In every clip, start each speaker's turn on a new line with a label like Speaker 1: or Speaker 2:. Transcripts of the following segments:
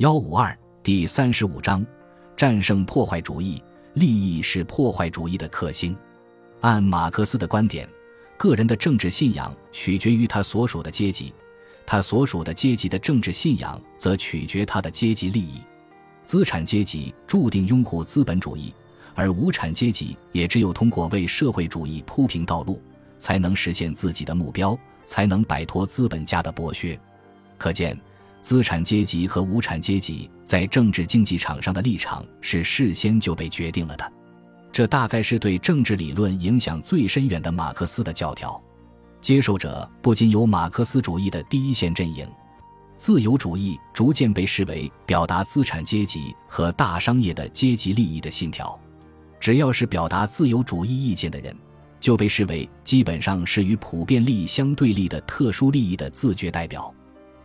Speaker 1: 幺五二第三十五章：战胜破坏主义，利益是破坏主义的克星。按马克思的观点，个人的政治信仰取决于他所属的阶级，他所属的阶级的政治信仰则取决他的阶级利益。资产阶级注定拥护资本主义，而无产阶级也只有通过为社会主义铺平道路，才能实现自己的目标，才能摆脱资本家的剥削。可见。资产阶级和无产阶级在政治竞技场上的立场是事先就被决定了的，这大概是对政治理论影响最深远的马克思的教条。接受者不仅有马克思主义的第一线阵营，自由主义逐渐被视为表达资产阶级和大商业的阶级利益的信条。只要是表达自由主义意见的人，就被视为基本上是与普遍利益相对立的特殊利益的自觉代表。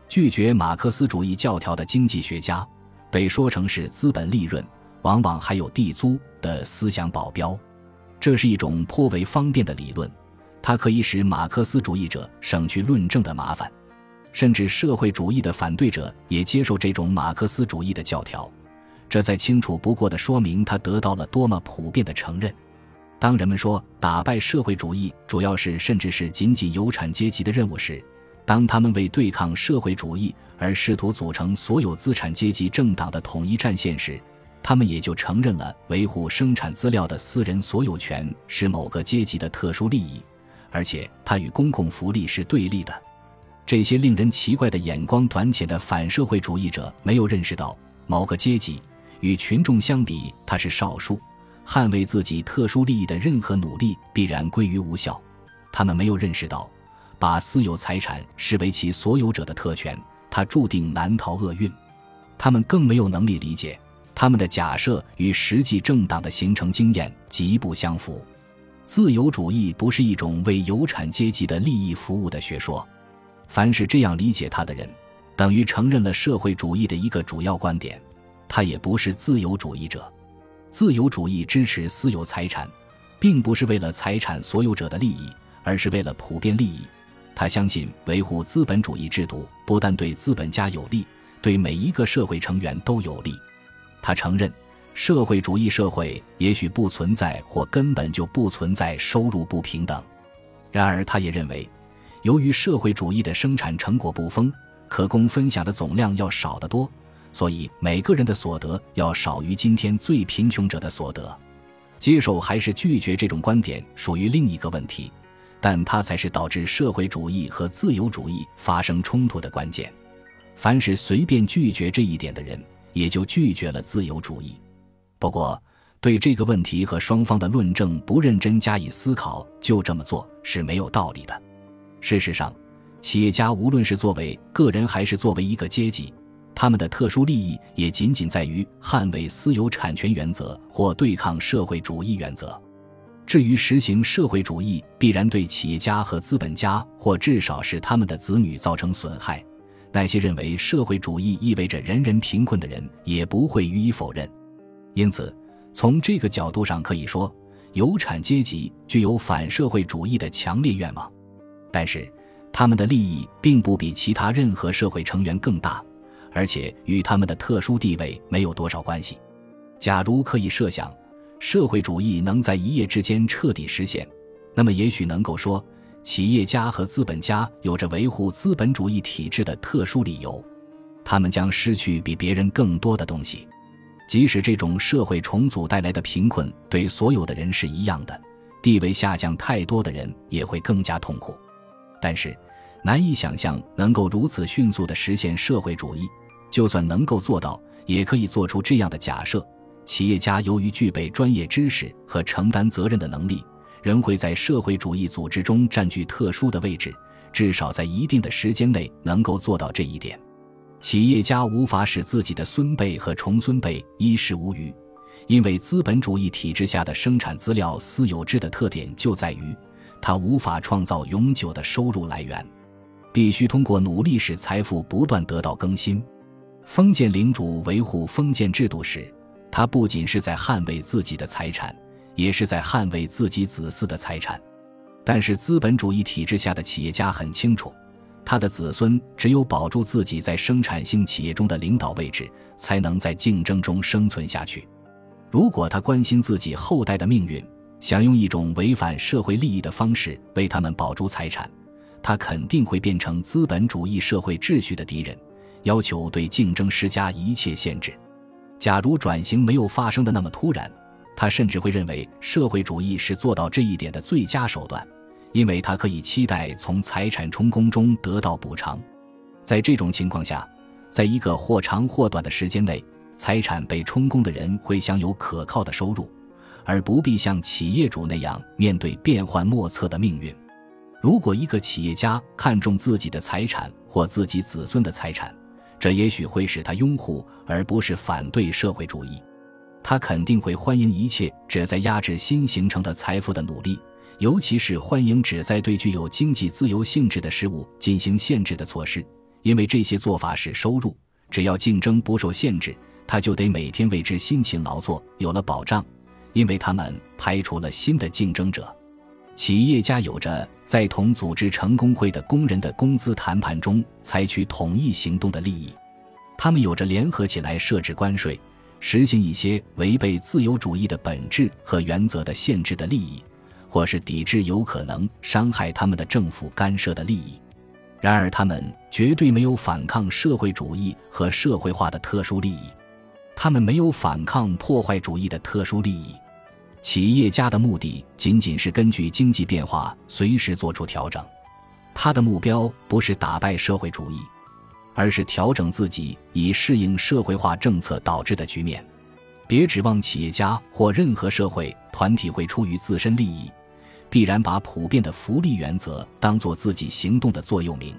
Speaker 1: 拒绝马克思主义教条的经济学家，被说成是资本利润，往往还有地租的思想保镖。这是一种颇为方便的理论，它可以使马克思主义者省去论证的麻烦。甚至社会主义的反对者也接受这种马克思主义的教条，这再清楚不过的说明他得到了多么普遍的承认。当人们说打败社会主义主要是甚至是仅仅有产阶级的任务时，当他们为对抗社会主义而试图组成所有资产阶级政党的统一战线时，他们也就承认了维护生产资料的私人所有权是某个阶级的特殊利益，而且它与公共福利是对立的。这些令人奇怪的眼光短浅的反社会主义者没有认识到，某个阶级与群众相比，他是少数，捍卫自己特殊利益的任何努力必然归于无效。他们没有认识到。把私有财产视为其所有者的特权，他注定难逃厄运。他们更没有能力理解，他们的假设与实际政党的形成经验极不相符。自由主义不是一种为有产阶级的利益服务的学说。凡是这样理解它的人，等于承认了社会主义的一个主要观点：他也不是自由主义者。自由主义支持私有财产，并不是为了财产所有者的利益，而是为了普遍利益。他相信维护资本主义制度不但对资本家有利，对每一个社会成员都有利。他承认，社会主义社会也许不存在或根本就不存在收入不平等。然而，他也认为，由于社会主义的生产成果不丰，可供分享的总量要少得多，所以每个人的所得要少于今天最贫穷者的所得。接受还是拒绝这种观点，属于另一个问题。但它才是导致社会主义和自由主义发生冲突的关键。凡是随便拒绝这一点的人，也就拒绝了自由主义。不过，对这个问题和双方的论证不认真加以思考，就这么做是没有道理的。事实上，企业家无论是作为个人还是作为一个阶级，他们的特殊利益也仅仅在于捍卫私有产权原则或对抗社会主义原则。至于实行社会主义必然对企业家和资本家，或至少是他们的子女造成损害，那些认为社会主义意味着人人贫困的人也不会予以否认。因此，从这个角度上可以说，有产阶级具有反社会主义的强烈愿望，但是他们的利益并不比其他任何社会成员更大，而且与他们的特殊地位没有多少关系。假如可以设想。社会主义能在一夜之间彻底实现，那么也许能够说，企业家和资本家有着维护资本主义体制的特殊理由，他们将失去比别人更多的东西。即使这种社会重组带来的贫困对所有的人是一样的，地位下降太多的人也会更加痛苦。但是，难以想象能够如此迅速地实现社会主义。就算能够做到，也可以做出这样的假设。企业家由于具备专业知识和承担责任的能力，仍会在社会主义组织中占据特殊的位置，至少在一定的时间内能够做到这一点。企业家无法使自己的孙辈和重孙辈衣食无虞，因为资本主义体制下的生产资料私有制的特点就在于，它无法创造永久的收入来源，必须通过努力使财富不断得到更新。封建领主维护封建制度时。他不仅是在捍卫自己的财产，也是在捍卫自己子嗣的财产。但是资本主义体制下的企业家很清楚，他的子孙只有保住自己在生产性企业中的领导位置，才能在竞争中生存下去。如果他关心自己后代的命运，想用一种违反社会利益的方式为他们保住财产，他肯定会变成资本主义社会秩序的敌人，要求对竞争施加一切限制。假如转型没有发生的那么突然，他甚至会认为社会主义是做到这一点的最佳手段。因为他可以期待从财产充公中得到补偿，在这种情况下，在一个或长或短的时间内，财产被充公的人会享有可靠的收入，而不必像企业主那样面对变幻莫测的命运。如果一个企业家看重自己的财产或自己子孙的财产，这也许会使他拥护而不是反对社会主义。他肯定会欢迎一切旨在压制新形成的财富的努力。尤其是欢迎旨在对具有经济自由性质的事物进行限制的措施，因为这些做法使收入只要竞争不受限制，他就得每天为之辛勤劳作，有了保障，因为他们排除了新的竞争者。企业家有着在同组织成工会的工人的工资谈判中采取统一行动的利益，他们有着联合起来设置关税、实行一些违背自由主义的本质和原则的限制的利益。或是抵制有可能伤害他们的政府干涉的利益，然而他们绝对没有反抗社会主义和社会化的特殊利益，他们没有反抗破坏主义的特殊利益。企业家的目的仅仅是根据经济变化随时做出调整，他的目标不是打败社会主义，而是调整自己以适应社会化政策导致的局面。别指望企业家或任何社会团体会出于自身利益。必然把普遍的福利原则当做自己行动的座右铭。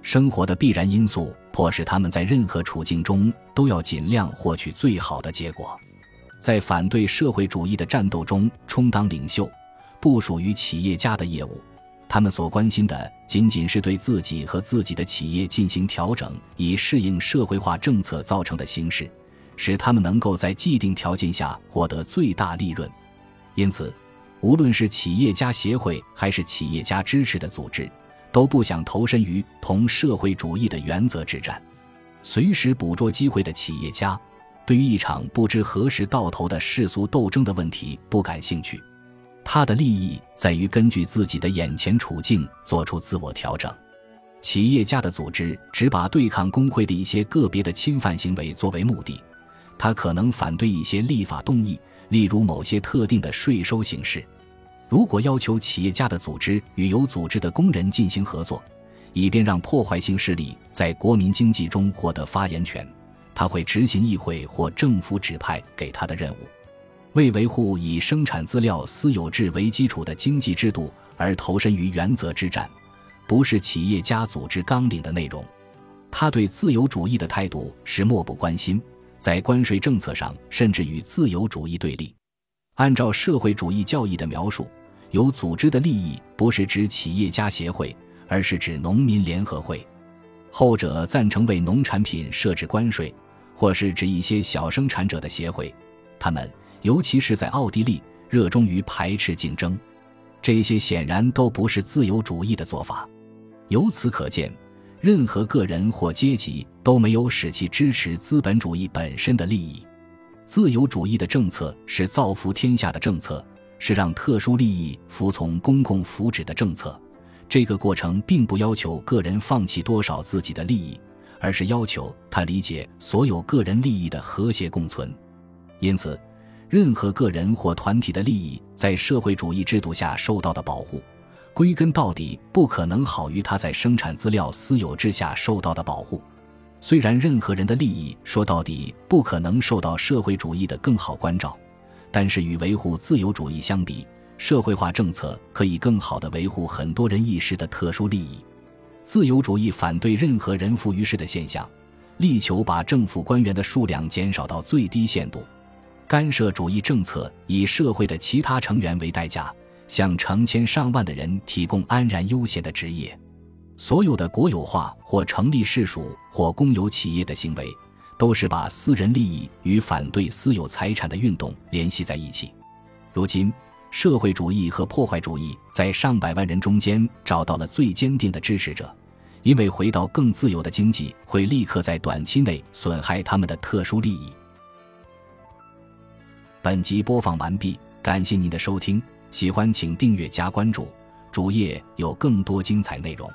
Speaker 1: 生活的必然因素迫使他们在任何处境中都要尽量获取最好的结果。在反对社会主义的战斗中充当领袖，不属于企业家的业务。他们所关心的仅仅是对自己和自己的企业进行调整，以适应社会化政策造成的形势，使他们能够在既定条件下获得最大利润。因此。无论是企业家协会还是企业家支持的组织，都不想投身于同社会主义的原则之战。随时捕捉机会的企业家，对于一场不知何时到头的世俗斗争的问题不感兴趣。他的利益在于根据自己的眼前处境做出自我调整。企业家的组织只把对抗工会的一些个别的侵犯行为作为目的，他可能反对一些立法动议，例如某些特定的税收形式。如果要求企业家的组织与有组织的工人进行合作，以便让破坏性势力在国民经济中获得发言权，他会执行议会或政府指派给他的任务。为维护以生产资料私有制为基础的经济制度而投身于原则之战，不是企业家组织纲领的内容。他对自由主义的态度是漠不关心，在关税政策上甚至与自由主义对立。按照社会主义教义的描述。有组织的利益不是指企业家协会，而是指农民联合会。后者赞成为农产品设置关税，或是指一些小生产者的协会。他们，尤其是在奥地利，热衷于排斥竞争。这些显然都不是自由主义的做法。由此可见，任何个人或阶级都没有使其支持资本主义本身的利益。自由主义的政策是造福天下的政策。是让特殊利益服从公共福祉的政策，这个过程并不要求个人放弃多少自己的利益，而是要求他理解所有个人利益的和谐共存。因此，任何个人或团体的利益在社会主义制度下受到的保护，归根到底不可能好于他在生产资料私有制下受到的保护。虽然任何人的利益说到底不可能受到社会主义的更好关照。但是与维护自由主义相比，社会化政策可以更好地维护很多人一时的特殊利益。自由主义反对任何人浮于事的现象，力求把政府官员的数量减少到最低限度。干涉主义政策以社会的其他成员为代价，向成千上万的人提供安然悠闲的职业。所有的国有化或成立市属或公有企业的行为。都是把私人利益与反对私有财产的运动联系在一起。如今，社会主义和破坏主义在上百万人中间找到了最坚定的支持者，因为回到更自由的经济会立刻在短期内损害他们的特殊利益。本集播放完毕，感谢您的收听，喜欢请订阅加关注，主页有更多精彩内容。